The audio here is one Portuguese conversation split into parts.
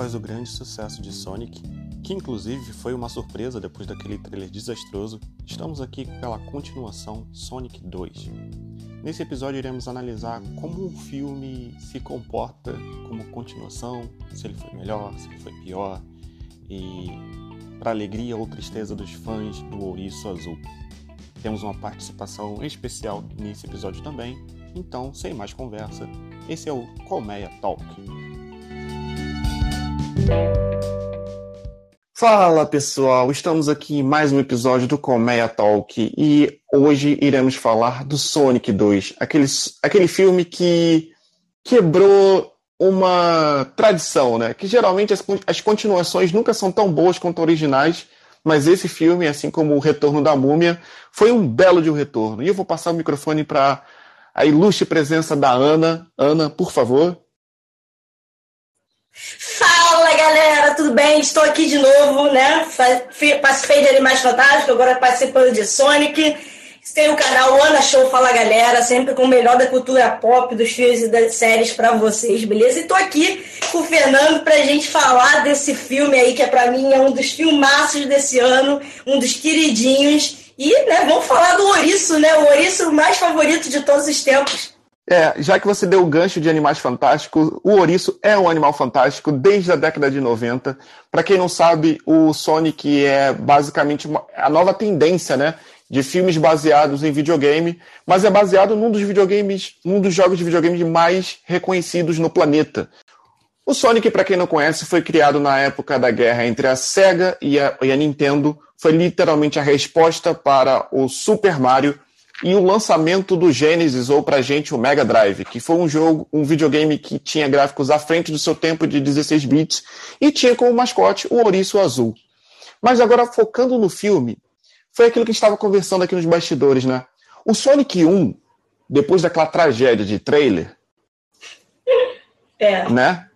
após o grande sucesso de Sonic, que inclusive foi uma surpresa depois daquele trailer desastroso, estamos aqui pela continuação Sonic 2. Nesse episódio iremos analisar como o filme se comporta como continuação, se ele foi melhor, se ele foi pior, e para alegria ou tristeza dos fãs do Ouriço Azul. Temos uma participação especial nesse episódio também, então, sem mais conversa, esse é o Colmeia Talk. Fala pessoal, estamos aqui em mais um episódio do Colmeia Talk e hoje iremos falar do Sonic 2, aquele, aquele filme que quebrou uma tradição, né? Que geralmente as, as continuações nunca são tão boas quanto originais, mas esse filme, assim como o Retorno da Múmia, foi um belo de um retorno. E eu vou passar o microfone para a ilustre presença da Ana. Ana, por favor. Fala galera, tudo bem? Estou aqui de novo, né? Participei de Animais Fantásticos, agora participando de Sonic. Tem o canal Ana Show Fala Galera, sempre com o melhor da cultura pop, dos filmes e das séries para vocês, beleza? E tô aqui com o Fernando pra gente falar desse filme aí, que é para mim é um dos filmaços desse ano, um dos queridinhos. E, né, vamos falar do ouriço, né? O ouriço mais favorito de todos os tempos. É, já que você deu o gancho de animais fantásticos, o ouriço é um animal fantástico desde a década de 90. Para quem não sabe, o Sonic é basicamente a nova tendência, né, de filmes baseados em videogame, mas é baseado num dos videogames, num dos jogos de videogame mais reconhecidos no planeta. O Sonic, para quem não conhece, foi criado na época da guerra entre a Sega e a, e a Nintendo. Foi literalmente a resposta para o Super Mario e o lançamento do Genesis, ou pra gente o Mega Drive, que foi um jogo, um videogame que tinha gráficos à frente do seu tempo de 16 bits e tinha como mascote o ouriço azul. Mas agora focando no filme, foi aquilo que a gente estava conversando aqui nos bastidores, né? O Sonic 1, depois daquela tragédia de trailer, é. né?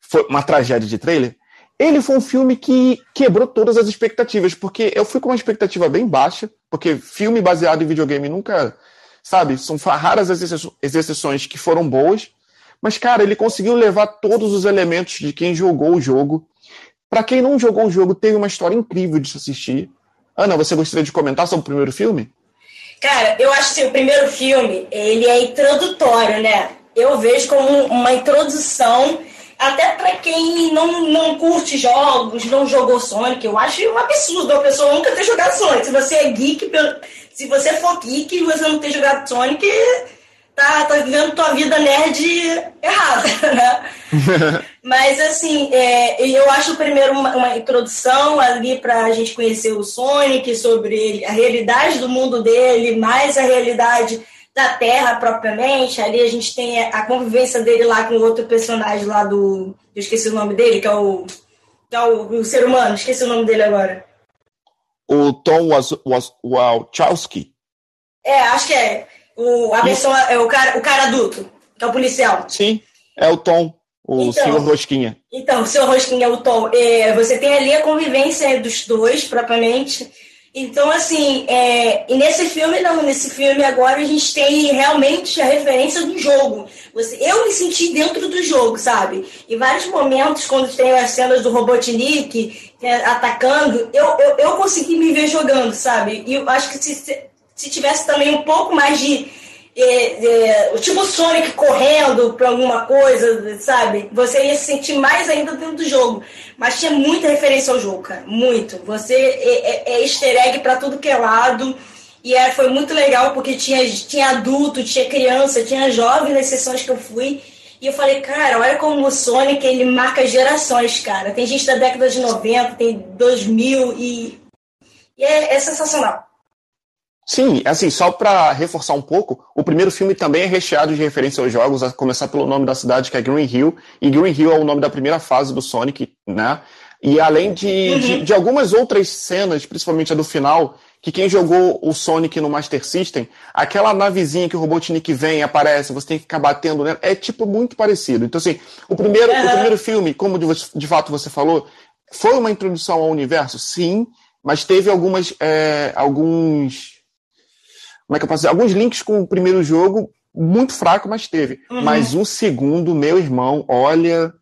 Foi uma tragédia de trailer. Ele foi um filme que quebrou todas as expectativas, porque eu fui com uma expectativa bem baixa, porque filme baseado em videogame nunca, sabe, são raras as exceções que foram boas, mas cara, ele conseguiu levar todos os elementos de quem jogou o jogo. Para quem não jogou o jogo, teve uma história incrível de se assistir. Ana, você gostaria de comentar sobre o primeiro filme? Cara, eu acho que o primeiro filme, ele é introdutório, né? Eu vejo como uma introdução até para quem não, não curte jogos, não jogou Sonic, eu acho um absurdo a pessoa nunca ter jogado Sonic. Se você é geek, se você for geek e você não ter jogado Sonic, tá, tá vivendo tua vida nerd errada, né? Mas, assim, é, eu acho primeiro uma, uma introdução ali para a gente conhecer o Sonic, sobre a realidade do mundo dele, mais a realidade da Terra propriamente. Ali a gente tem a convivência dele lá com outro personagem lá do. Eu esqueci o nome dele, que é o. Que é o, o ser humano, esqueci o nome dele agora. O Tom Wachowski. É, acho que é. O, a pessoa, é o cara, o cara adulto, que é o policial. Sim, é o Tom, o então, senhor Rosquinha. Então, o senhor Rosquinha é o Tom. É, você tem ali a convivência dos dois, propriamente. Então, assim, é, e nesse filme, não, nesse filme agora a gente tem realmente a referência do jogo. Você, eu me senti dentro do jogo, sabe? Em vários momentos, quando tem as cenas do Robotnik é, atacando, eu, eu, eu consegui me ver jogando, sabe? E eu acho que se, se tivesse também um pouco mais de é, é, tipo Sonic correndo para alguma coisa, sabe? Você ia se sentir mais ainda dentro do jogo. Mas tinha muita referência ao jogo, cara. Muito. Você é, é, é easter egg pra tudo que é lado. E é, foi muito legal porque tinha, tinha adulto, tinha criança, tinha jovem nas sessões que eu fui. E eu falei, cara, olha como o Sonic ele marca gerações, cara. Tem gente da década de 90, tem 2000 e, e é, é sensacional. Sim, assim, só para reforçar um pouco, o primeiro filme também é recheado de referência aos jogos, a começar pelo nome da cidade, que é Green Hill, e Green Hill é o nome da primeira fase do Sonic, né? E além de, uhum. de, de, algumas outras cenas, principalmente a do final, que quem jogou o Sonic no Master System, aquela navezinha que o Robotnik vem aparece, você tem que ficar batendo nela, é tipo muito parecido. Então, assim, o primeiro, uhum. o primeiro filme, como de, de fato você falou, foi uma introdução ao universo, sim, mas teve algumas, é, alguns como é que eu posso dizer? Alguns links com o primeiro jogo, muito fraco, mas teve. Uhum. Mas o segundo, meu irmão, olha.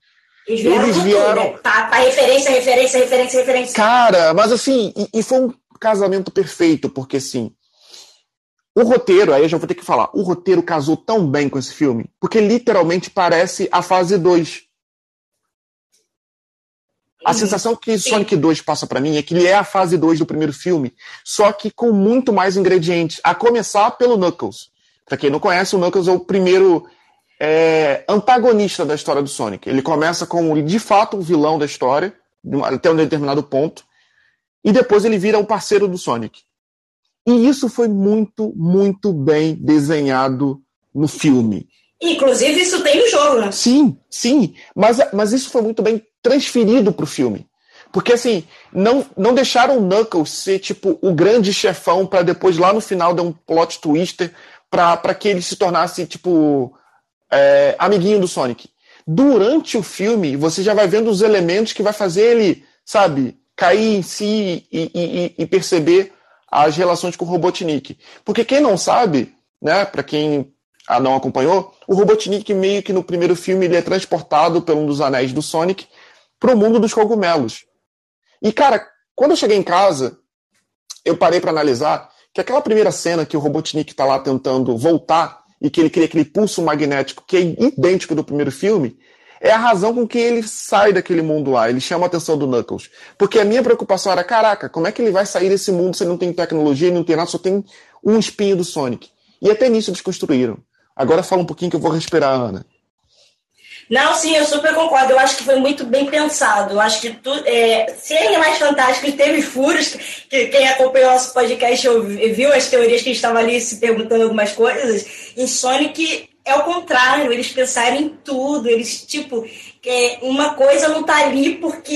Eles vieram, eles vieram... Tudo, né? tá, tá, referência, referência, referência, referência. Cara, mas assim, e, e foi um casamento perfeito, porque assim, o roteiro, aí eu já vou ter que falar, o roteiro casou tão bem com esse filme, porque literalmente parece a fase 2. A sensação que Sim. Sonic 2 passa para mim é que ele é a fase 2 do primeiro filme, só que com muito mais ingredientes, a começar pelo Knuckles. Para quem não conhece, o Knuckles é o primeiro é, antagonista da história do Sonic. Ele começa como, de fato, o vilão da história, até um determinado ponto, e depois ele vira o parceiro do Sonic. E isso foi muito, muito bem desenhado no filme. Inclusive, isso tem no jogo, né? Sim, sim. Mas, mas isso foi muito bem transferido para o filme. Porque, assim, não, não deixaram o Knuckles ser, tipo, o grande chefão para depois, lá no final, dar um plot twister para que ele se tornasse, tipo, é, amiguinho do Sonic. Durante o filme, você já vai vendo os elementos que vai fazer ele, sabe, cair em si e, e, e perceber as relações com o Robotnik. Porque quem não sabe, né, para quem não acompanhou, o Robotnik meio que no primeiro filme ele é transportado por um dos anéis do Sonic para o mundo dos cogumelos. E cara, quando eu cheguei em casa, eu parei para analisar que aquela primeira cena que o Robotnik está lá tentando voltar e que ele cria aquele pulso magnético que é idêntico do primeiro filme, é a razão com que ele sai daquele mundo lá. Ele chama a atenção do Knuckles. Porque a minha preocupação era, caraca, como é que ele vai sair desse mundo se ele não tem tecnologia, ele não tem nada, só tem um espinho do Sonic. E até nisso eles construíram. Agora fala um pouquinho que eu vou respirar, Ana. Não, sim, eu super concordo. Eu acho que foi muito bem pensado. Eu acho que tu, é, se é mais fantástico teve furos, que quem acompanhou nosso podcast viu as teorias que estava ali se perguntando algumas coisas. Em Sonic é o contrário, eles pensaram em tudo, eles, tipo, é, uma coisa não tá ali porque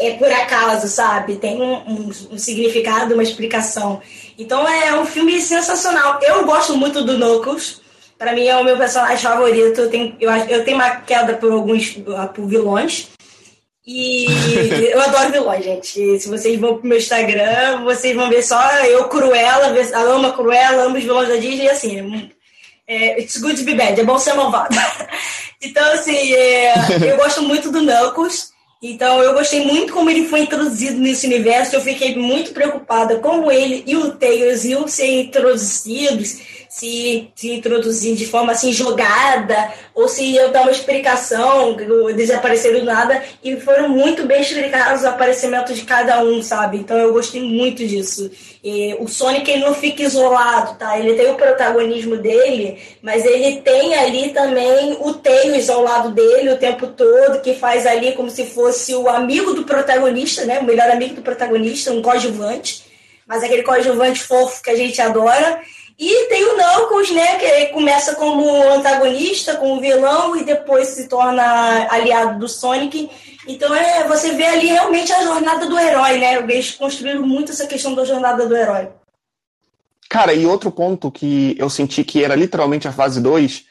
é, é por acaso, sabe? Tem um, um, um, significado, uma explicação. Então é um filme sensacional. Eu gosto muito do Knuckles, para mim é o meu personagem favorito. Eu tenho, eu, eu tenho uma queda por alguns por vilões. E eu adoro vilões, gente. Se vocês vão pro meu Instagram, vocês vão ver só eu, Cruella, a Cruella, amo os vilões da Disney, assim, é, it's good to be bad, é bom ser malvado. então, assim, é, eu gosto muito do Knuckles. Então, eu gostei muito como ele foi introduzido nesse universo. Eu fiquei muito preocupada como ele e o Tails iam ser introduzidos se, se introduzir de forma assim jogada, ou se eu dar uma explicação, desapareceram do nada, e foram muito bem explicados o aparecimento de cada um, sabe? Então eu gostei muito disso. E o Sonic ele não fica isolado, tá? Ele tem o protagonismo dele, mas ele tem ali também o Tails ao lado dele o tempo todo, que faz ali como se fosse o amigo do protagonista, né? O melhor amigo do protagonista, um coadjuvante, mas aquele coadjuvante fofo que a gente adora. E tem o Knuckles, né, que começa como antagonista, como vilão, e depois se torna aliado do Sonic. Então é, você vê ali realmente a jornada do herói, né? Eles construíram muito essa questão da jornada do herói. Cara, e outro ponto que eu senti que era literalmente a fase 2,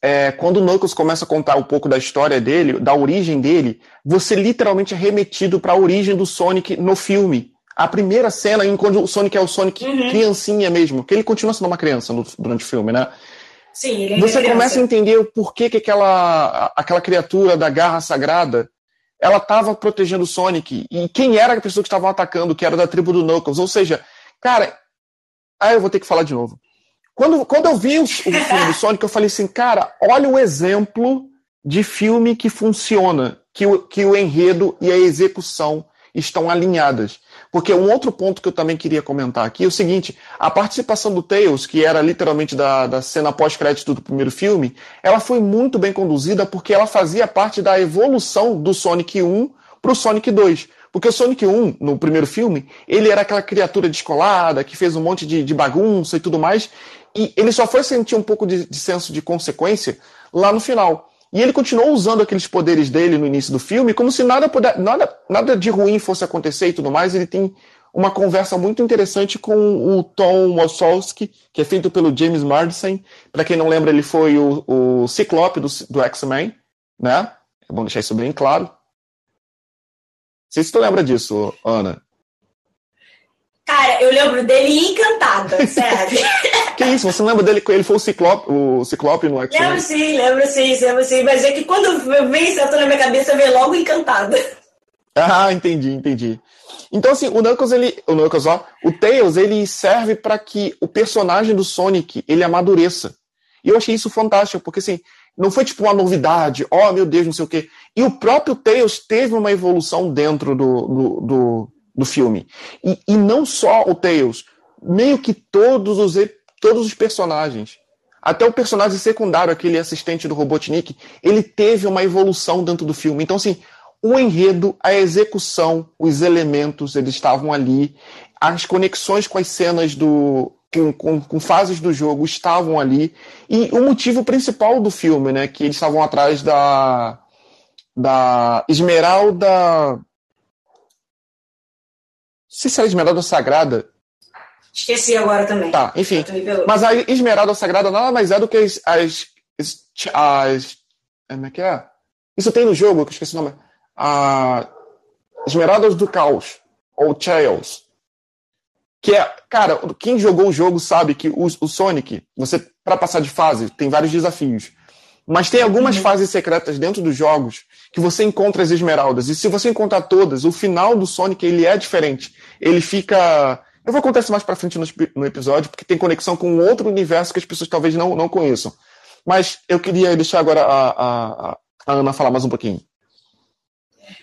é quando o Knuckles começa a contar um pouco da história dele, da origem dele, você literalmente é remetido para a origem do Sonic no filme a primeira cena em quando o Sonic é o Sonic uhum. criancinha mesmo, que ele continua sendo uma criança durante o filme, né? Sim, ele é Você começa a entender o porquê que aquela, aquela criatura da garra sagrada ela estava protegendo o Sonic e quem era a pessoa que estava atacando, que era da tribo do Knuckles. Ou seja, cara, ah, eu vou ter que falar de novo. Quando, quando eu vi o, o filme do Sonic, eu falei assim, cara, olha o exemplo de filme que funciona, que o, que o enredo e a execução estão alinhadas. Porque um outro ponto que eu também queria comentar aqui é o seguinte: a participação do Tails, que era literalmente da, da cena pós-crédito do primeiro filme, ela foi muito bem conduzida porque ela fazia parte da evolução do Sonic 1 para o Sonic 2. Porque o Sonic 1, no primeiro filme, ele era aquela criatura descolada, que fez um monte de, de bagunça e tudo mais, e ele só foi sentir um pouco de, de senso de consequência lá no final. E ele continuou usando aqueles poderes dele no início do filme, como se nada, puder, nada, nada de ruim fosse acontecer e tudo mais. Ele tem uma conversa muito interessante com o Tom Wasowski, que é feito pelo James Marsden. Para quem não lembra, ele foi o, o Ciclope do, do X-Men, né? É bom deixar isso bem claro. Não sei se tu lembra disso, Ana. Cara, eu lembro dele encantada, sério. Que isso, você não lembra dele? Ele foi o Ciclope, o Ciclope no X-Men? Lembro sim, lembro sim, lembro sim. Mas é que quando vem isso na minha cabeça, vem logo encantada. Ah, entendi, entendi. Então, assim, o Knuckles, ele. O Knuckles, ó, o Tails, ele serve para que o personagem do Sonic ele amadureça. E eu achei isso fantástico, porque assim, não foi tipo uma novidade, oh meu Deus, não sei o quê. E o próprio Tails teve uma evolução dentro do, do, do, do filme. E, e não só o Tails, meio que todos os, todos os personagens. Até o personagem secundário, aquele assistente do Robotnik, ele teve uma evolução dentro do filme. Então, assim, o enredo, a execução, os elementos, eles estavam ali. As conexões com as cenas do. Com, com, com, fases do jogo estavam ali. E o motivo principal do filme, né? Que eles estavam atrás da. Da Esmeralda. Não sei se é a Esmeralda Sagrada. Esqueci agora também. Tá, enfim. Mas a Esmeralda Sagrada nada mais é do que as. as, as, como é que é? Isso tem no jogo, que eu esqueci o nome a Esmeraldas do Caos, ou Chaos. Que é, cara, quem jogou o jogo sabe que o, o Sonic, você, para passar de fase, tem vários desafios. Mas tem algumas uhum. fases secretas dentro dos jogos que você encontra as esmeraldas. E se você encontrar todas, o final do Sonic ele é diferente. Ele fica. Eu vou contar isso mais pra frente no, no episódio, porque tem conexão com outro universo que as pessoas talvez não, não conheçam. Mas eu queria deixar agora a, a, a Ana falar mais um pouquinho.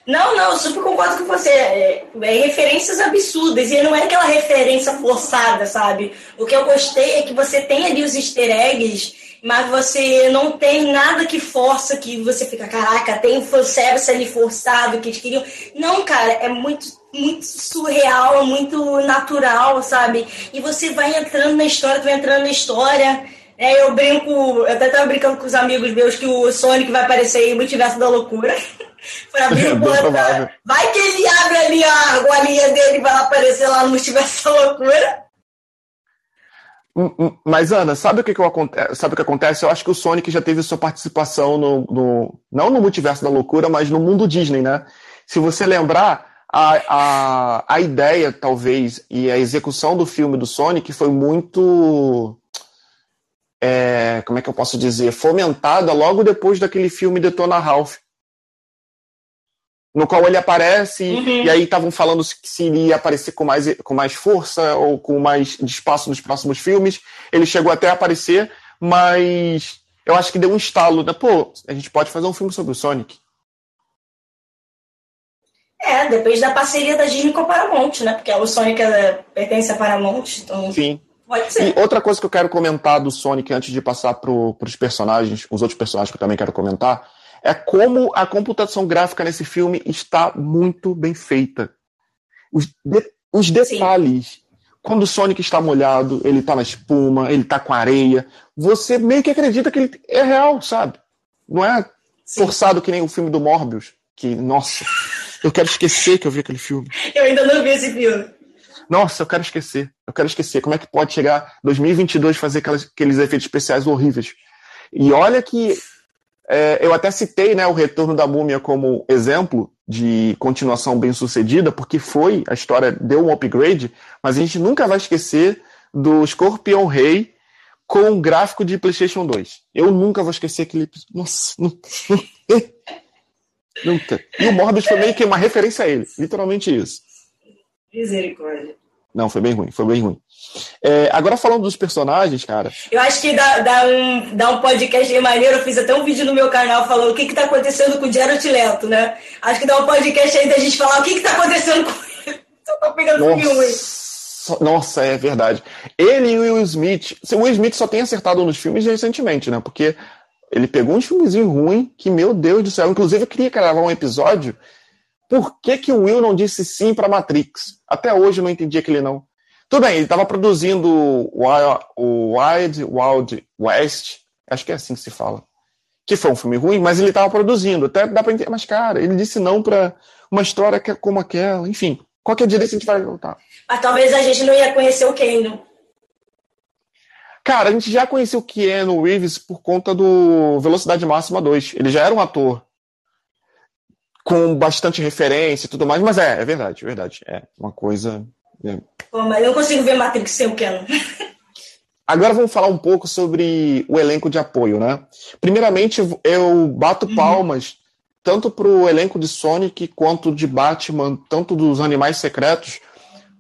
Não, não, super concordo com você. É, é, referências absurdas. E não é aquela referência forçada, sabe? O que eu gostei é que você tem ali os easter eggs, mas você não tem nada que força que você fica, caraca, tem fanservice ali forçado que eles queriam. Não, cara, é muito, muito surreal, muito natural, sabe? E você vai entrando na história, tu vai entrando na história. É, eu brinco, eu até tava brincando com os amigos meus que o Sonic vai aparecer em Multiverso da Loucura. pra abrir o porta. Vai que ele abre ali a golinha dele e vai aparecer lá no Multiverso da Loucura. Hum, hum, mas, Ana, sabe o que, que, eu, sabe o que acontece? Eu acho que o Sonic já teve sua participação no, no, não no Multiverso da Loucura, mas no mundo Disney, né? Se você lembrar, a, a, a ideia, talvez, e a execução do filme do Sonic foi muito é, como é que eu posso dizer, fomentada logo depois daquele filme Detona Ralph. No qual ele aparece, uhum. e aí estavam falando se, se iria aparecer com mais, com mais força ou com mais espaço nos próximos filmes. Ele chegou até a aparecer, mas eu acho que deu um estalo, né? Pô, a gente pode fazer um filme sobre o Sonic. É, depende da parceria da Disney com a Paramount, né? Porque o Sonic é, pertence à Paramount, então. Sim. Pode ser. E outra coisa que eu quero comentar do Sonic antes de passar para os personagens, os outros personagens que eu também quero comentar, é como a computação gráfica nesse filme está muito bem feita. Os, de, os detalhes. Sim. Quando o Sonic está molhado, ele está na espuma, ele está com areia, você meio que acredita que ele é real, sabe? Não é Sim. forçado que nem o filme do Morbius, que, nossa, eu quero esquecer que eu vi aquele filme. Eu ainda não vi esse filme. Nossa, eu quero esquecer. Eu quero esquecer. Como é que pode chegar 2022 fazer aquelas, aqueles efeitos especiais horríveis? E olha que é, eu até citei né, o Retorno da Múmia como exemplo de continuação bem sucedida, porque foi, a história deu um upgrade, mas a gente nunca vai esquecer do Escorpião Rei com um gráfico de PlayStation 2. Eu nunca vou esquecer aquele. Nossa, nunca. Nunca. E o Morbius foi meio que uma referência a ele, literalmente isso. Misericórdia. Não, foi bem ruim, foi bem ruim. É, agora falando dos personagens, cara. Eu acho que dá, dá, um, dá um podcast maneiro. Eu fiz até um vídeo no meu canal falando o que, que tá acontecendo com o Jared Leto, né? Acho que dá um podcast aí da gente falar o que, que tá acontecendo com ele. Só tô pegando nossa, filme. Nossa, é verdade. Ele e o Will Smith. O Will Smith só tem acertado nos filmes recentemente, né? Porque ele pegou uns filmezinhos ruins que, meu Deus do céu. Inclusive, eu queria gravar um episódio por que, que o Will não disse sim para Matrix? Até hoje eu não entendi aquele não. Tudo bem, ele estava produzindo o Wild Wild West, acho que é assim que se fala. Que foi um filme ruim, mas ele estava produzindo. Até dá para entender. Mas, cara, ele disse não para uma história é como aquela. Enfim, qualquer dia desse a gente vai voltar. Mas talvez a gente não ia conhecer o Keno. Cara, a gente já conhecia o Keanu Reeves por conta do Velocidade Máxima 2. Ele já era um ator com bastante referência e tudo mais, mas é, é verdade, é verdade. É uma coisa. É. Pô, mas eu não consigo ver Matrix sem o Keanu. Agora vamos falar um pouco sobre o elenco de apoio, né? Primeiramente, eu bato uhum. palmas tanto para o elenco de Sonic quanto de Batman, tanto dos Animais Secretos,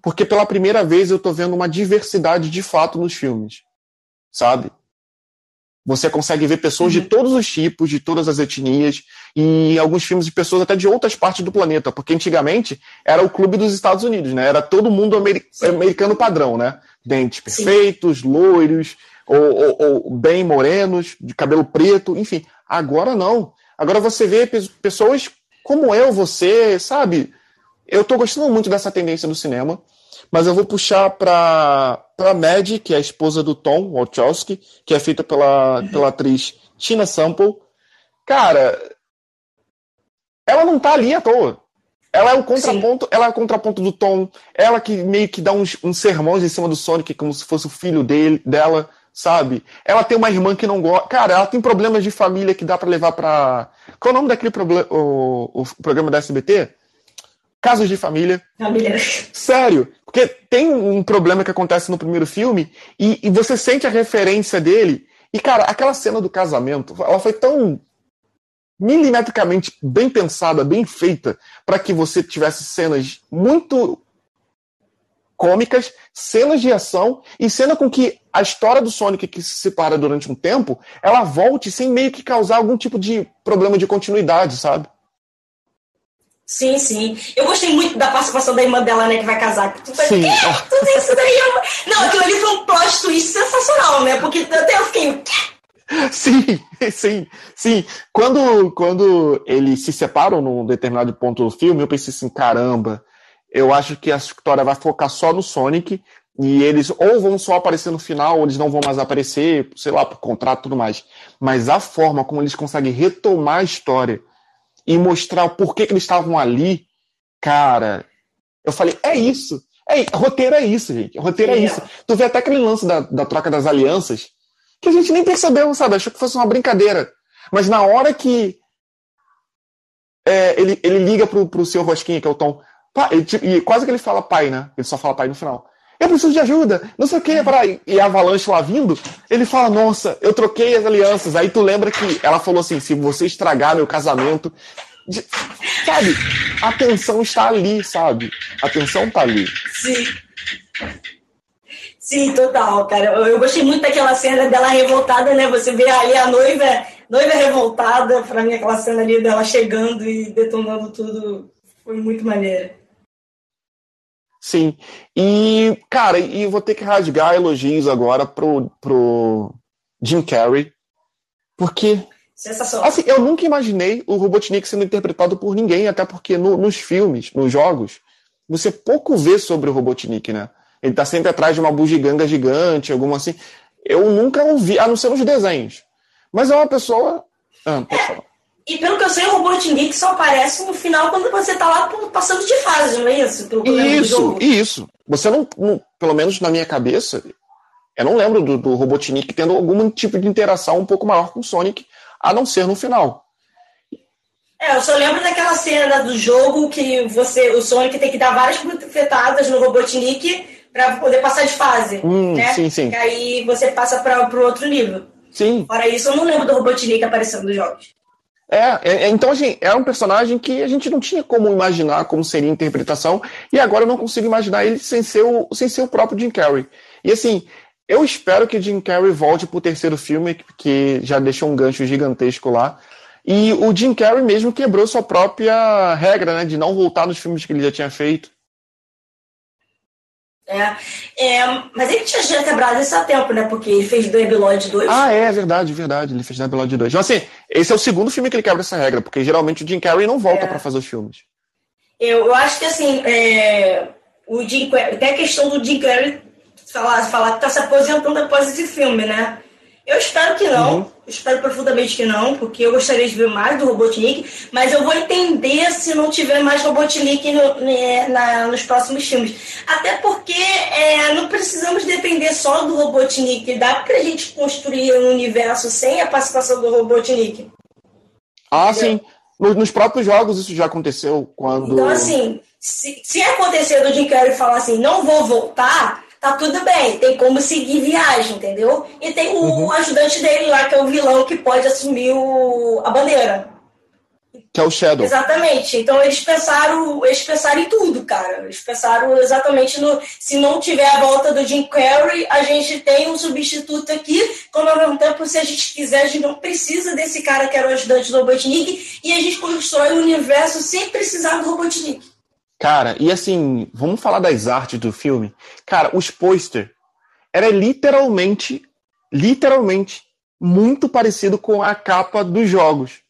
porque pela primeira vez eu estou vendo uma diversidade de fato nos filmes, sabe? Você consegue ver pessoas uhum. de todos os tipos, de todas as etnias, e alguns filmes de pessoas até de outras partes do planeta, porque antigamente era o clube dos Estados Unidos, né? Era todo mundo americano padrão, né? Dentes perfeitos, Sim. loiros, ou, ou, ou, bem morenos, de cabelo preto, enfim. Agora não. Agora você vê pessoas como eu, você, sabe? Eu tô gostando muito dessa tendência do cinema, mas eu vou puxar para para Mad, que é a esposa do Tom Wachowski, que é feita pela, uhum. pela atriz Tina Sample. Cara, ela não tá ali à toa. Ela é o contraponto, Sim. ela é o contraponto do Tom. Ela que meio que dá uns, uns sermões em cima do Sonic, como se fosse o filho dele, dela, sabe? Ela tem uma irmã que não gosta. Cara, ela tem problemas de família que dá para levar pra. Qual é o nome daquele problema, o, o programa da SBT? Casos de família. Família. Sério. Porque tem um problema que acontece no primeiro filme e, e você sente a referência dele. E, cara, aquela cena do casamento, ela foi tão milimetricamente bem pensada, bem feita, para que você tivesse cenas muito cômicas, cenas de ação e cena com que a história do Sonic que se separa durante um tempo, ela volte sem meio que causar algum tipo de problema de continuidade, sabe? Sim, sim. Eu gostei muito da participação da irmã dela, né, que vai casar. Tu sim. Tudo isso daí. É Não, aquilo ali foi um plot twist sensacional, né? Porque até eu fiquei. Sim, sim, sim. Quando, quando eles se separam num determinado ponto do filme, eu pensei assim, caramba, eu acho que a história vai focar só no Sonic e eles ou vão só aparecer no final, ou eles não vão mais aparecer, sei lá, por contrato e tudo mais. Mas a forma como eles conseguem retomar a história e mostrar o porquê que eles estavam ali, cara, eu falei, é isso. É, roteiro é isso, gente. Roteiro é, é isso. Tu vê até aquele lance da, da troca das alianças, que a gente nem percebeu, sabe? Achou que fosse uma brincadeira. Mas na hora que é, ele, ele liga pro, pro seu Rosquinha, que é o Tom, pá, ele, e quase que ele fala pai, né? Ele só fala pai no final. Eu preciso de ajuda, não sei o que, para e a avalanche lá vindo, ele fala, nossa, eu troquei as alianças. Aí tu lembra que ela falou assim, se você estragar meu casamento, de, sabe? A tensão está ali, sabe? A tensão está ali. Sim. Sim, total, cara. Eu gostei muito daquela cena dela revoltada, né? Você vê ali a noiva, noiva revoltada, pra mim aquela cena ali dela chegando e detonando tudo foi muito maneira. Sim. E, cara, e vou ter que rasgar elogios agora pro, pro Jim Carrey, porque Sensacional. Assim, eu nunca imaginei o Robotnik sendo interpretado por ninguém, até porque no, nos filmes, nos jogos, você pouco vê sobre o Robotnik, né? Ele tá sempre atrás de uma bugiganga gigante, alguma assim. Eu nunca ouvi, a não ser nos desenhos. Mas é uma pessoa. Ah, pode falar. E pelo que eu sei, o Robotnik só aparece no final quando você tá lá passando de fase, não é isso? Isso, isso. Você não, não, pelo menos na minha cabeça, eu não lembro do, do Robotnik tendo algum tipo de interação um pouco maior com o Sonic, a não ser no final. É, eu só lembro daquela cena do jogo que você, o Sonic tem que dar várias bufetadas no Robotnik para poder passar de fase. Hum, né? Sim, sim. E aí você passa para o outro nível. Sim. Fora isso, eu não lembro do Robotnik aparecendo nos jogos. É, é, então assim, é um personagem que a gente não tinha como imaginar como seria a interpretação, e agora eu não consigo imaginar ele sem ser o, sem ser o próprio Jim Carrey. E assim, eu espero que Jim Carrey volte pro terceiro filme, que já deixou um gancho gigantesco lá. E o Jim Carrey mesmo quebrou sua própria regra, né, de não voltar nos filmes que ele já tinha feito. É, é, mas ele tinha já quebrado isso há tempo, né? Porque ele fez Debiloid 2. Ah, é, verdade, verdade. Ele fez Debiloid 2. Então, assim, esse é o segundo filme que ele quebra essa regra, porque geralmente o Jim Carrey não volta é. para fazer os filmes. Eu, eu acho que, assim, é, o Jim até a questão do Jim Carrey falar, falar que tá se aposentando após esse filme, né? Eu espero que não, uhum. espero profundamente que não, porque eu gostaria de ver mais do Robotnik, mas eu vou entender se não tiver mais Robotnik no, né, na, nos próximos filmes. Até porque é, não precisamos depender só do Robotnik, dá pra gente construir um universo sem a participação do Robotnik. Ah, Entendeu? sim. Nos próprios jogos isso já aconteceu quando. Então, assim, se, se acontecer do Jim Carrey falar assim, não vou voltar, tá tudo bem, tem como seguir viagem, entendeu? E tem o uhum. ajudante dele lá, que é o vilão que pode assumir o, a bandeira. Que é o Shadow. Exatamente. Então eles pensaram, eles pensaram em tudo, cara. Eles pensaram exatamente no. Se não tiver a volta do Jim Carrey, a gente tem um substituto aqui. Como ao mesmo tempo, se a gente quiser, a gente não precisa desse cara que era o ajudante do Robotnik. E a gente constrói o universo sem precisar do Robotnik. Cara, e assim, vamos falar das artes do filme. Cara, os pôster era literalmente, literalmente, muito parecido com a capa dos jogos.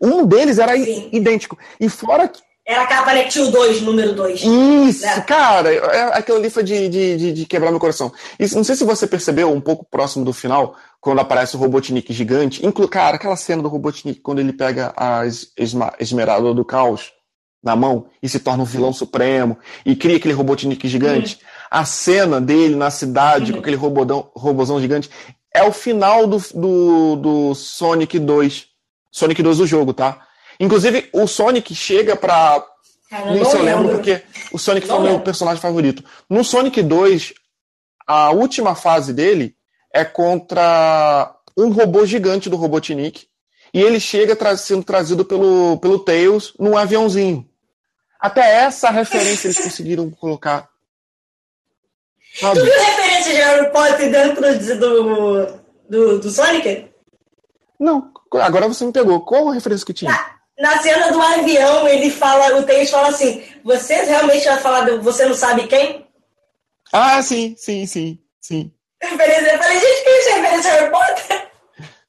Um deles era Sim. idêntico. E fora que. Era a capa Netil 2, número 2. Isso, né? cara, é, aquilo ali foi de, de, de, de, quebrar meu coração. Isso, não sei se você percebeu, um pouco próximo do final, quando aparece o Robotnik gigante. Inclu cara, aquela cena do Robotnik, quando ele pega a esmeralda do caos na mão e se torna um vilão supremo e cria aquele Robotnik gigante. Uhum. A cena dele na cidade uhum. com aquele robodão, robozão gigante é o final do, do, do Sonic 2. Sonic 2 do jogo, tá? Inclusive, o Sonic chega pra. Cara, não, eu lembro porque o Sonic não foi o meu personagem favorito. No Sonic 2, a última fase dele é contra um robô gigante do Robotnik. E ele chega tra sendo trazido pelo, pelo Tails num aviãozinho. Até essa referência eles conseguiram colocar. Sabe? Tu viu referência de Harry Potter dentro do, do, do Sonic? Não, agora você me pegou. Qual a referência que tinha? Na, na cena do avião, ele fala, o Tails fala assim: Você realmente vai falar do você não sabe quem? Ah, sim, sim, sim, sim. Referência, eu falei, gente, quem é referência Harry Potter?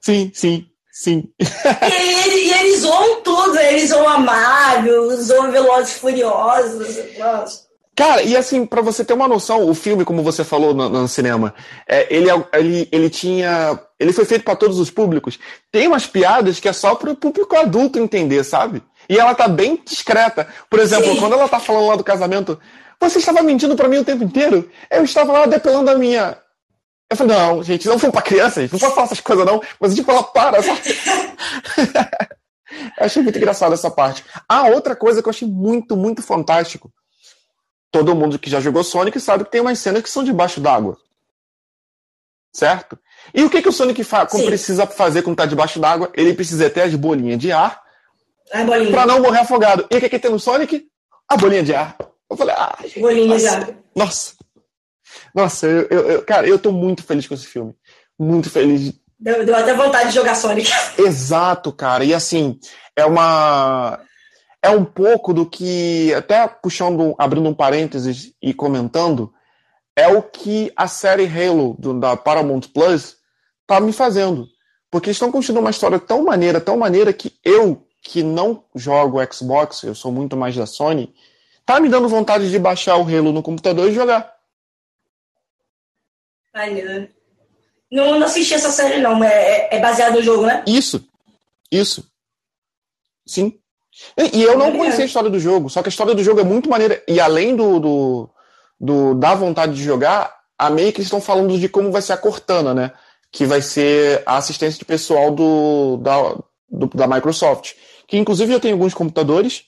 Sim, sim. Sim. e, e, eles zoam tudo, eles zoam a Marvel, zoam Velozes Furiosos. Nossa. Cara, e assim, para você ter uma noção, o filme, como você falou no, no cinema, é, ele, é, ele, ele tinha. Ele foi feito para todos os públicos. Tem umas piadas que é só para o público adulto entender, sabe? E ela tá bem discreta. Por exemplo, Sim. quando ela tá falando lá do casamento, você estava mentindo para mim o tempo inteiro? Eu estava lá depilando a minha. Eu falei, não, gente, não foi pra criança, gente, não pode falar essas coisas, não. Mas, tipo, ela para, sabe? eu achei muito engraçado essa parte. Ah, outra coisa que eu achei muito, muito fantástico. Todo mundo que já jogou Sonic sabe que tem umas cenas que são debaixo d'água. Certo? E o que, que o Sonic fa precisa fazer quando tá debaixo d'água? Ele precisa ter as bolinhas de ar para não morrer afogado. E o que, que tem no Sonic? A bolinha de ar. Eu falei, ah, gente, bolinha nossa, de ar. Nossa, nossa, eu, eu, eu, cara, eu tô muito feliz com esse filme. Muito feliz. Deu, deu até vontade de jogar Sonic. Exato, cara. E assim, é uma. É um pouco do que, até puxando, abrindo um parênteses e comentando, é o que a série Halo do, da Paramount Plus tá me fazendo. Porque estão construindo uma história tão maneira, tão maneira que eu, que não jogo Xbox, eu sou muito mais da Sony, tá me dando vontade de baixar o Halo no computador e jogar. Ai, não, não assisti essa série, não. É, é baseado no jogo, né? Isso. Isso. Sim. E, e eu não conhecia a história do jogo, só que a história do jogo é muito maneira. E além do, do, do da vontade de jogar, a meio que eles estão falando de como vai ser a Cortana, né? Que vai ser a assistência de pessoal do, da, do, da Microsoft. Que inclusive já tem alguns computadores,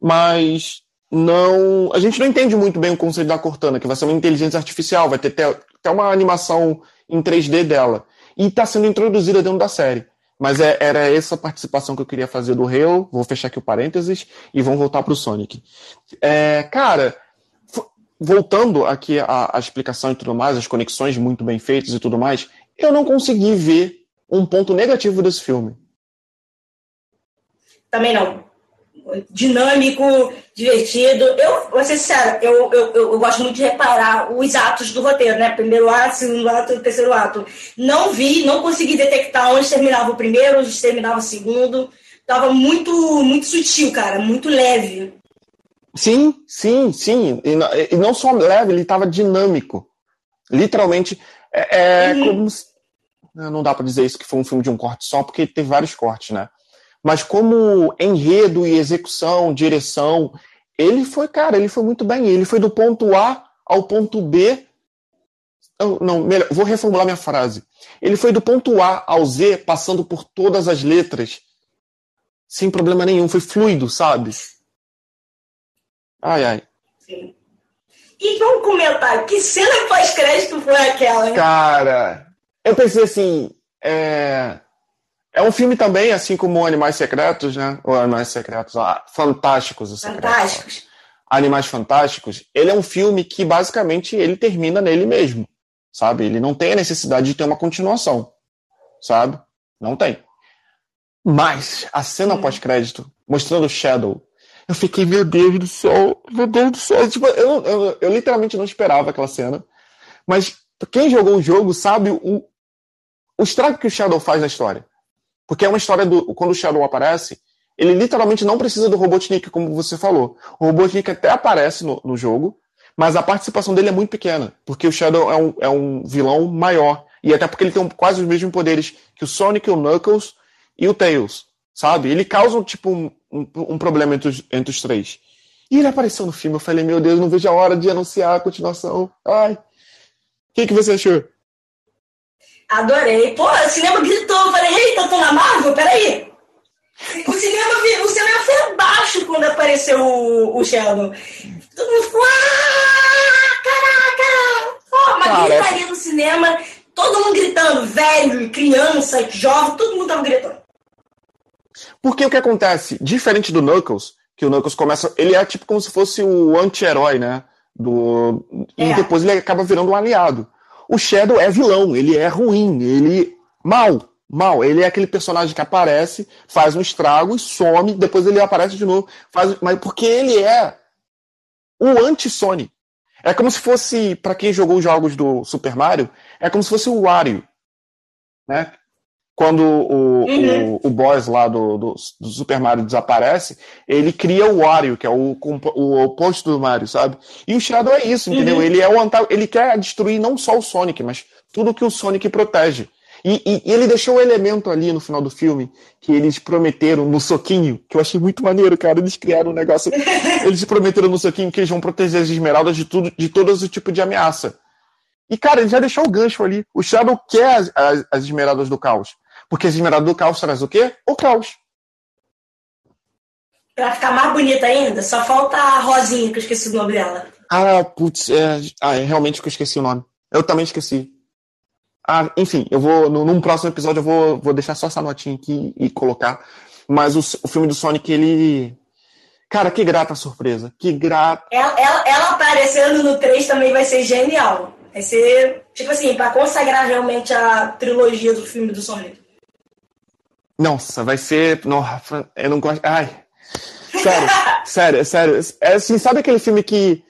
mas não. A gente não entende muito bem o conceito da Cortana, que vai ser uma inteligência artificial, vai ter até uma animação em 3D dela. E está sendo introduzida dentro da série. Mas é, era essa participação que eu queria fazer do Halo. Vou fechar aqui o parênteses e vamos voltar para o Sonic. É, cara, voltando aqui à, à, explicação e tudo mais, as conexões muito bem feitas e tudo mais, eu não consegui ver um ponto negativo desse filme. Também não dinâmico, divertido. Eu, vou ser sincero, eu, eu, eu, gosto muito de reparar os atos do roteiro, né? Primeiro ato, segundo ato, terceiro ato. Não vi, não consegui detectar onde terminava o primeiro, onde terminava o segundo. Tava muito, muito sutil, cara, muito leve. Sim, sim, sim. E, não só leve, ele estava dinâmico. Literalmente, é, é uhum. como se... Não dá para dizer isso que foi um filme de um corte só, porque teve vários cortes, né? Mas como enredo e execução, direção, ele foi, cara, ele foi muito bem. Ele foi do ponto A ao ponto B. Não, melhor, vou reformular minha frase. Ele foi do ponto A ao Z, passando por todas as letras, sem problema nenhum. Foi fluido, sabe? Ai, ai. Sim. E vamos comentar, que cena pós-crédito foi aquela? Hein? Cara, eu pensei assim, é... é um filme também, assim como Animais Secretos, né? Ou Animais Secretos, ah, Fantásticos. Os Fantásticos. Secretos, Animais Fantásticos. Ele é um filme que basicamente ele termina nele mesmo, sabe? Ele não tem a necessidade de ter uma continuação, sabe? Não tem. Mas a cena hum. pós-crédito, mostrando o Shadow, eu fiquei, meu Deus do céu, meu Deus do céu. Tipo, eu, eu, eu literalmente não esperava aquela cena. Mas quem jogou o jogo sabe o, o estrago que o Shadow faz na história. Porque é uma história do. Quando o Shadow aparece, ele literalmente não precisa do Robotnik, como você falou. O Robotnik até aparece no, no jogo, mas a participação dele é muito pequena. Porque o Shadow é um, é um vilão maior. E até porque ele tem quase os mesmos poderes que o Sonic, o Knuckles e o Tails. Sabe? Ele causa tipo, um, um, um problema entre os, entre os três. E ele apareceu no filme. Eu falei, meu Deus, não vejo a hora de anunciar a continuação. Ai. O que, que você achou? Adorei. Pô, o cinema gritou. Eu falei, eita, eu tô na Marvel? Peraí. O cinema, o cinema foi abaixo quando apareceu o, o Sheldon. Todo mundo ficou, ah, caraca! Pô, uma Cara, gritaria no cinema, todo mundo gritando, velho, criança, jovem, todo mundo tava gritando. Porque o que acontece? Diferente do Knuckles, que o Knuckles começa. Ele é tipo como se fosse o anti-herói, né? Do... É. E depois ele acaba virando um aliado. O Shadow é vilão, ele é ruim, ele. mal, mal. Ele é aquele personagem que aparece, faz um estrago e some, depois ele aparece de novo. Faz... Mas porque ele é o anti-Sony. É como se fosse, para quem jogou os jogos do Super Mario, é como se fosse o Wario. Né? Quando o, uhum. o, o, boss lá do, do, do, Super Mario desaparece, ele cria o Wario, que é o, o oposto do Mario, sabe? E o Shadow é isso, entendeu? Uhum. Ele é o ele quer destruir não só o Sonic, mas tudo que o Sonic protege. E, e, e, ele deixou um elemento ali no final do filme que eles prometeram no soquinho, que eu achei muito maneiro, cara. Eles criaram um negócio. eles prometeram no soquinho que eles vão proteger as esmeraldas de tudo, de todo o tipo de ameaça. E, cara, ele já deixou o gancho ali. O Shadow quer as, as, as esmeraldas do caos. Porque as esmeraldas do caos traz o quê? O caos. Pra ficar mais bonita ainda, só falta a Rosinha, que eu esqueci o nome dela. Ah, putz, é, ah, é realmente que eu esqueci o nome. Eu também esqueci. Ah, enfim, eu vou. No, num próximo episódio eu vou, vou deixar só essa notinha aqui e colocar. Mas o, o filme do Sonic, ele. Cara, que grata surpresa. Que grata. Ela, ela, ela aparecendo no 3 também vai ser genial. Vai ser, tipo assim, pra consagrar realmente a trilogia do filme do Sonic. Nossa, vai ser. Nossa, eu não gosto. Ai. Sério, sério, sério. É assim, sabe aquele filme que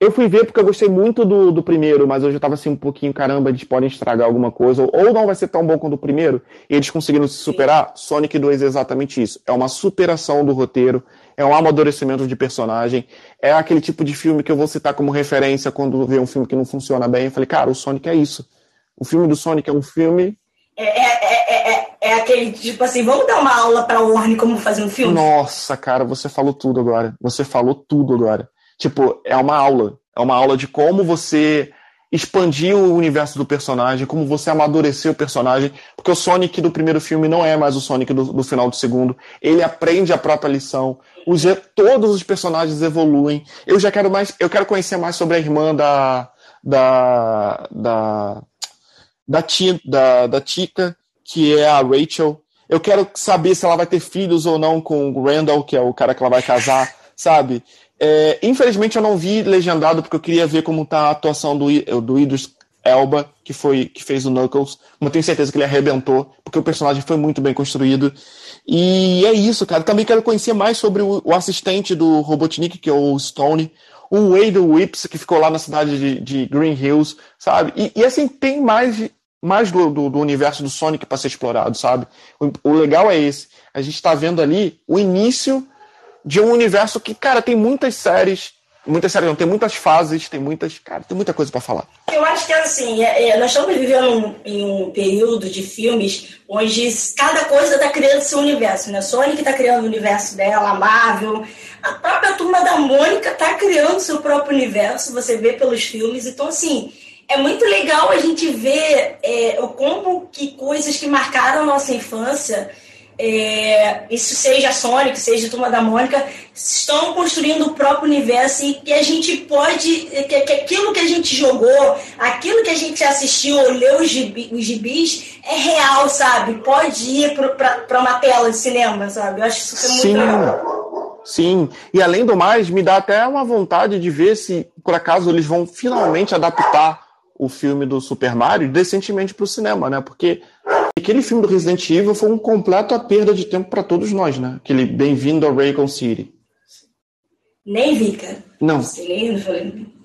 eu fui ver porque eu gostei muito do, do primeiro, mas eu já tava assim um pouquinho, caramba, eles podem estragar alguma coisa, ou não vai ser tão bom quanto o primeiro, e eles conseguiram se superar. Sonic 2 é exatamente isso. É uma superação do roteiro, é um amadurecimento de personagem, é aquele tipo de filme que eu vou citar como referência quando ver um filme que não funciona bem. Eu falei, cara, o Sonic é isso. O filme do Sonic é um filme é, é, é, é, aquele tipo assim, vamos dar uma aula para o Warner como fazer um filme? Nossa, cara, você falou tudo agora. Você falou tudo agora. Tipo, é uma aula. É uma aula de como você expandir o universo do personagem, como você amadurecer o personagem, porque o Sonic do primeiro filme não é mais o Sonic do, do final do segundo. Ele aprende a própria lição. Os, todos os personagens evoluem. Eu já quero mais, eu quero conhecer mais sobre a irmã da da, da da, tia, da, da Tika, que é a Rachel. Eu quero saber se ela vai ter filhos ou não com o Randall, que é o cara que ela vai casar, sabe? É, infelizmente eu não vi legendado porque eu queria ver como tá a atuação do, do Idris Elba, que foi que fez o Knuckles. Mas tenho certeza que ele arrebentou, porque o personagem foi muito bem construído. E é isso, cara. Também quero conhecer mais sobre o, o assistente do Robotnik, que é o Stone. O Wade Whips, que ficou lá na cidade de, de Green Hills, sabe? E, e assim, tem mais mais do, do, do universo do Sonic para ser explorado, sabe? O, o, legal é esse. A gente está vendo ali o início de um universo que, cara, tem muitas séries. Muitas séries não, tem muitas fases, tem muitas. Cara, tem muita coisa para falar. Eu acho que assim, é, é, nós estamos vivendo em um período de filmes onde cada coisa está criando seu universo, né? Sonic está criando o universo dela, a Marvel, a própria turma da Mônica está criando seu próprio universo, você vê pelos filmes. Então, assim, é muito legal a gente ver é, como que coisas que marcaram nossa infância é, isso seja Sonic, seja Turma da Mônica, estão construindo o próprio universo e que a gente pode, que, que aquilo que a gente jogou, aquilo que a gente assistiu ou leu os, gibi, os gibis é real, sabe? Pode ir para uma tela de cinema, sabe? Eu acho isso é muito Sim. legal. Sim, e além do mais, me dá até uma vontade de ver se, por acaso, eles vão finalmente adaptar o filme do Super Mario decentemente para o cinema, né? Porque aquele filme do Resident Evil foi um completo perda de tempo para todos nós, né? Aquele Bem-vindo ao Raycon City. Nem vi, cara. Não.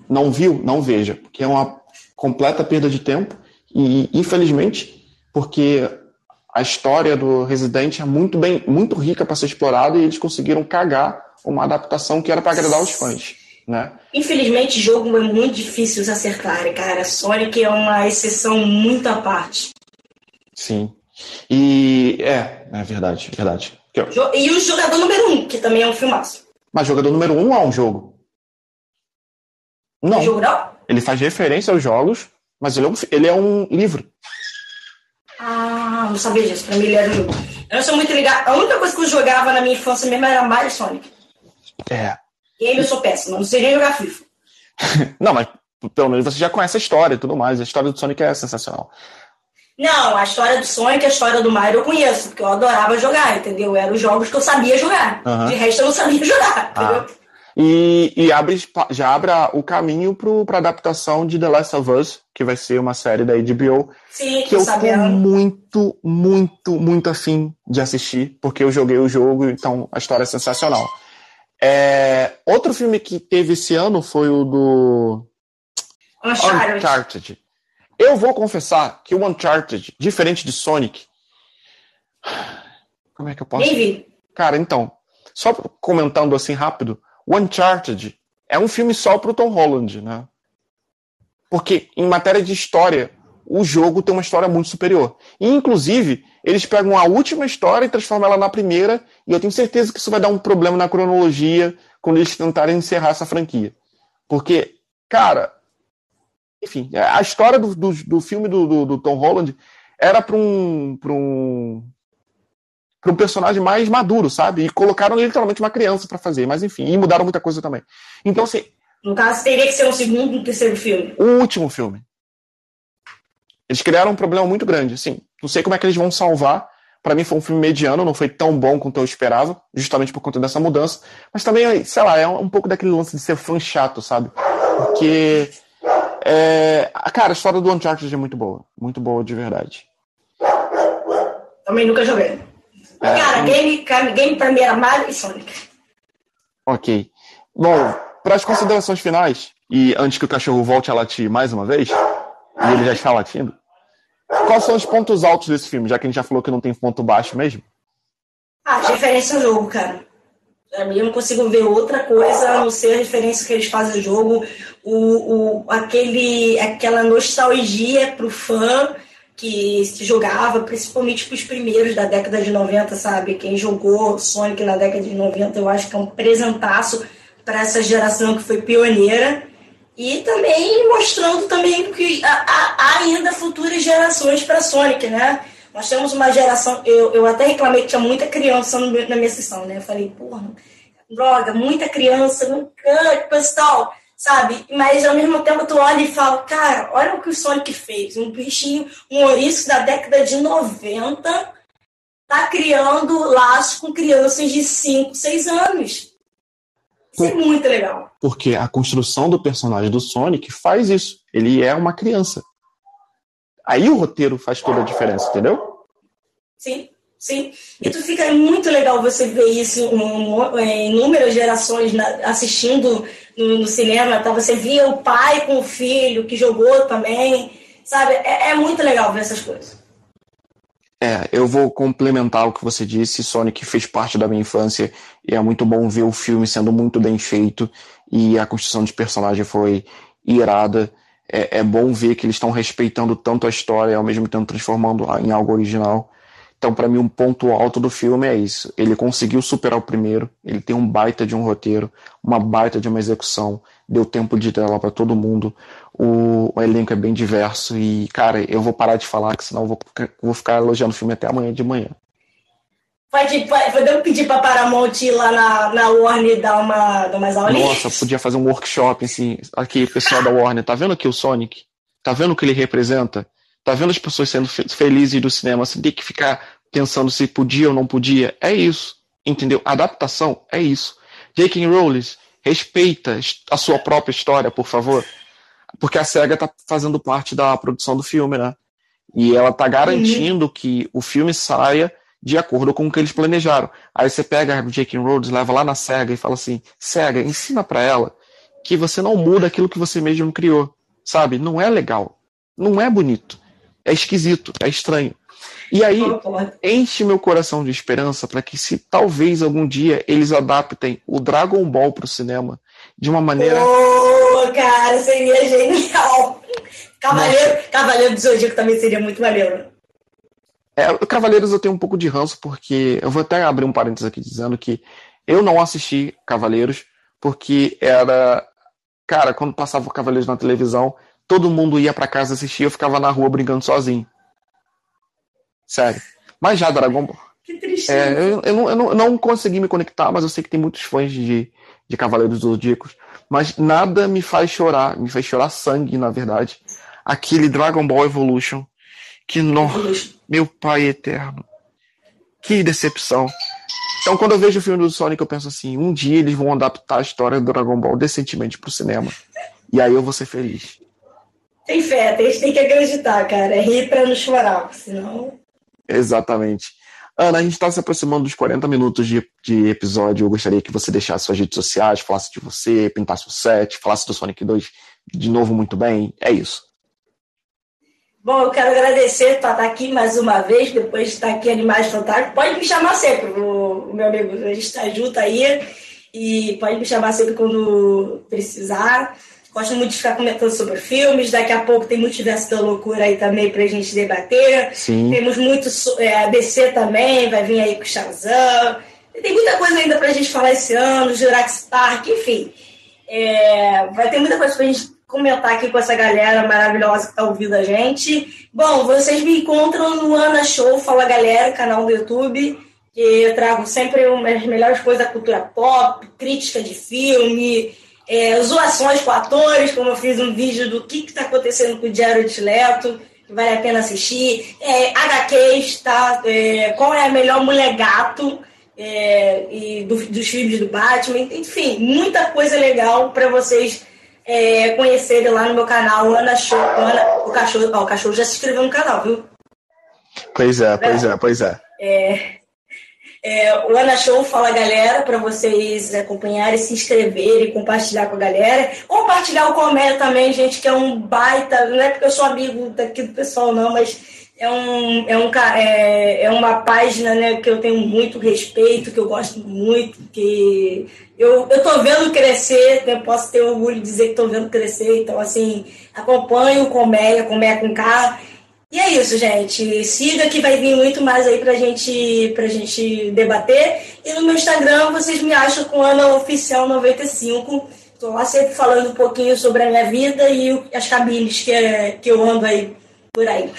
Não viu? Não veja, porque é uma completa perda de tempo e, infelizmente, porque a história do Resident é muito bem, muito rica para ser explorada e eles conseguiram cagar uma adaptação que era para agradar os fãs. Né? Infelizmente, jogo é muito difícil de acertar, cara. Sonic é uma exceção muito à parte. Sim. E é, é verdade, verdade. E o jogador número um, que também é um filmaço. Mas jogador número um é um jogo. Não. jogo não? Ele faz referência aos jogos, mas ele é um, ele é um livro. Ah, não sabia disso. Pra mim ele era um livro. Eu não sou muito ligado. A única coisa que eu jogava na minha infância mesmo era Mario Sonic. É. Game eu sou péssimo, não sei nem jogar FIFA. não, mas pelo menos você já conhece a história e tudo mais. A história do Sonic é sensacional. Não, a história do Sonic, a história do Mario eu conheço, porque eu adorava jogar, entendeu? Eram os jogos que eu sabia jogar. Uhum. De resto eu não sabia jogar, ah. entendeu? E, e, abre, já abre o caminho para a adaptação de The Last of Us, que vai ser uma série da HBO. Sim, que eu estou muito, muito, muito afim de assistir, porque eu joguei o jogo, então a história é sensacional. É, outro filme que teve esse ano foi o do Uncharted. Uncharted. Eu vou confessar que o Uncharted, diferente de Sonic. Como é que eu posso. Vi. Cara, então, só comentando assim rápido, o Uncharted é um filme só pro Tom Holland, né? Porque em matéria de história, o jogo tem uma história muito superior. E, inclusive, eles pegam a última história e transformam ela na primeira, e eu tenho certeza que isso vai dar um problema na cronologia quando eles tentarem encerrar essa franquia. Porque, cara, enfim, a história do, do, do filme do, do, do, Tom Holland era para um, pra um, pra um personagem mais maduro, sabe? E colocaram literalmente uma criança para fazer, mas enfim, e mudaram muita coisa também. Então, assim. No caso, teria que ser um segundo terceiro filme. O último filme. Eles criaram um problema muito grande, assim. Não sei como é que eles vão salvar. Para mim foi um filme mediano, não foi tão bom quanto eu esperava, justamente por conta dessa mudança. Mas também, sei lá, é um pouco daquele lance de ser fã chato, sabe? Porque é, cara, a história do Uncharted é muito boa. Muito boa de verdade. Também nunca joguei. É, cara, um... game, game pra mim era Mario e Sonic. Ok. Bom, para as considerações finais, e antes que o cachorro volte a latir mais uma vez, e ele já está latindo, quais são os pontos altos desse filme, já que a gente já falou que não tem ponto baixo mesmo? Ah, referência ao jogo, cara. Eu não consigo ver outra coisa a não ser a referência que eles fazem no jogo, o, o, aquele, aquela nostalgia pro fã que se jogava, principalmente para os primeiros da década de 90, sabe? Quem jogou Sonic na década de 90, eu acho que é um presentaço para essa geração que foi pioneira. E também mostrando também que há ainda futuras gerações para Sonic, né? Nós temos uma geração, eu, eu até reclamei que tinha muita criança no, na minha sessão, né? Eu falei, porra, droga, muita criança, no canto, pessoal, sabe? Mas ao mesmo tempo tu olha e fala, cara, olha o que o Sonic fez. Um bichinho, um ouriço da década de 90 tá criando laços com crianças de 5, 6 anos. Isso é muito legal. Porque a construção do personagem do Sonic faz isso. Ele é uma criança. Aí o roteiro faz toda a diferença, entendeu? Sim, sim. E tu fica muito legal você ver isso em inúmeras gerações assistindo no, no, cinema, tá? Você via o pai com o filho que jogou também, sabe? É, é muito legal ver essas coisas. É, eu vou complementar o que você disse. Sonic fez parte da minha infância e é muito bom ver o filme sendo muito bem feito e a construção de personagem foi irada é, é bom ver que eles estão respeitando tanto a história e ao mesmo tempo transformando em algo original. Então, para mim, um ponto alto do filme é isso. Ele conseguiu superar o primeiro, ele tem um baita de um roteiro, uma baita de uma execução, deu tempo de tela para todo mundo, o, o, elenco é bem diverso e, cara, eu vou parar de falar, que senão eu vou, vou ficar elogiando o filme até amanhã de manhã. Pode, pode, podemos pedir para Paramount ir lá na, na Warner dar, uma, dar umas aulinhas? Nossa, podia fazer um workshop, assim, aqui, pessoal da Warner, tá vendo aqui o Sonic? Tá vendo o que ele representa? Tá vendo as pessoas sendo felizes do cinema? Você tem que ficar pensando se podia ou não podia. É isso, entendeu? Adaptação é isso. J.K. Rowling, respeita a sua própria história, por favor. Porque a SEGA tá fazendo parte da produção do filme, né? E ela tá garantindo uhum. que o filme saia de acordo com o que eles planejaram. Aí você pega a J.K. Rhodes, leva lá na SEGA e fala assim: SEGA, ensina para ela que você não muda aquilo que você mesmo criou. Sabe? Não é legal. Não é bonito. É esquisito. É estranho. E aí, enche meu coração de esperança para que, se talvez algum dia eles adaptem o Dragon Ball para o cinema de uma maneira. Oh, cara, seria genial! Cavaleiro, Cavaleiro do Zodíaco também seria muito maneiro. É, Cavaleiros eu tenho um pouco de ranço, porque eu vou até abrir um parênteses aqui dizendo que eu não assisti Cavaleiros, porque era. Cara, quando passava o Cavaleiros na televisão, todo mundo ia para casa assistir, eu ficava na rua brincando sozinho. Sério. Mas já Dragon Ball. Que triste. É, eu, eu, não, eu, não, eu, não, consegui me conectar, mas eu sei que tem muitos fãs de, de Cavaleiros dos Zodíacos. Mas nada me faz chorar, me faz chorar sangue, na verdade. Aquele Dragon Ball Evolution que nó, meu pai eterno. Que decepção. Então, quando eu vejo o filme do Sonic, eu penso assim: um dia eles vão adaptar a história do Dragon Ball decentemente pro cinema. E aí eu vou ser feliz. Tem fé, a gente tem que acreditar, cara. É rir pra não chorar, senão. Exatamente. Ana, a gente está se aproximando dos 40 minutos de, de episódio. Eu gostaria que você deixasse suas redes sociais, falasse de você, pintasse o set, falasse do Sonic 2 de novo muito bem. É isso. Bom, eu quero agradecer por estar aqui mais uma vez, depois de estar aqui Animais Fantásticos. Pode me chamar sempre, o, meu amigo. A gente está junto aí e pode me chamar sempre quando precisar. Gosto muito de ficar comentando sobre filmes. Daqui a pouco tem Multiverso da Loucura aí também para a gente debater. Sim. Temos muito. É, a DC também, vai vir aí com o Shazam. Tem muita coisa ainda para a gente falar esse ano, Jurassic Park, enfim. É, vai ter muita coisa para a gente comentar aqui com essa galera maravilhosa que está ouvindo a gente. Bom, vocês me encontram no Ana Show Fala Galera, canal do YouTube, que eu trago sempre as melhores coisas da cultura pop, crítica de filme, é, zoações com atores, como eu fiz um vídeo do que está acontecendo com o Jared Leto, que vale a pena assistir. É, HQs, tá? É, qual é a melhor mulher gato? É, e do, dos filmes do Batman, enfim, muita coisa legal para vocês é, conhecerem lá no meu canal, Ana Show. Ana, o, cachorro, ó, o cachorro já se inscreveu no canal, viu? Pois é, pois é, pois é. É, é o Ana Show fala galera para vocês acompanharem, se inscreverem, compartilhar com a galera. Compartilhar o Comédia também, gente, que é um baita. Não é porque eu sou amigo daqui do pessoal, não, mas é, um, é, um, é, é uma página né, que eu tenho muito respeito, que eu gosto muito, que eu, eu tô vendo crescer, eu posso ter orgulho de dizer que tô vendo crescer, então assim, acompanho o Colmeia, Colmeia com K. E é isso, gente. Siga que vai vir muito mais aí pra gente, pra gente debater. E no meu Instagram vocês me acham com Ana Oficial 95. Estou lá sempre falando um pouquinho sobre a minha vida e as cabines que, é, que eu ando aí por aí.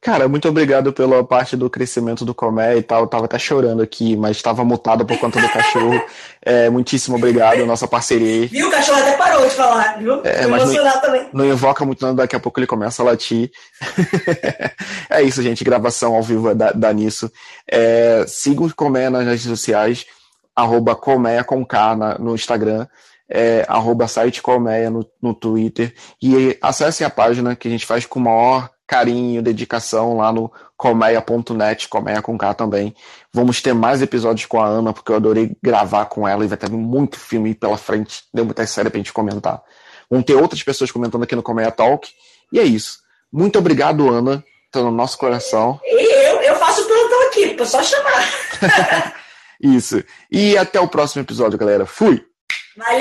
Cara, muito obrigado pela parte do crescimento do Comé e tal. Eu tava até chorando aqui, mas estava mutado por conta do cachorro. É, muitíssimo obrigado, nossa parceria aí. Viu? O cachorro até parou de falar, viu? É, mas não, também. Não invoca muito, não, daqui a pouco ele começa a latir. é isso, gente. Gravação ao vivo dá, dá nisso. É, siga o Comé nas redes sociais, arroba Comé com K na, no Instagram. É, arroba site Colmeia no, no Twitter e acessem a página que a gente faz com o maior carinho, dedicação lá no colmeia.net, colmeia com K também. Vamos ter mais episódios com a Ana, porque eu adorei gravar com ela e vai ter muito filme pela frente. Deu muita série pra gente comentar. Vão ter outras pessoas comentando aqui no Colmeia Talk. E é isso. Muito obrigado, Ana. Tá no nosso coração. Eu, eu faço plantão aqui, só chamar. isso. E até o próximo episódio, galera. Fui! Valeu!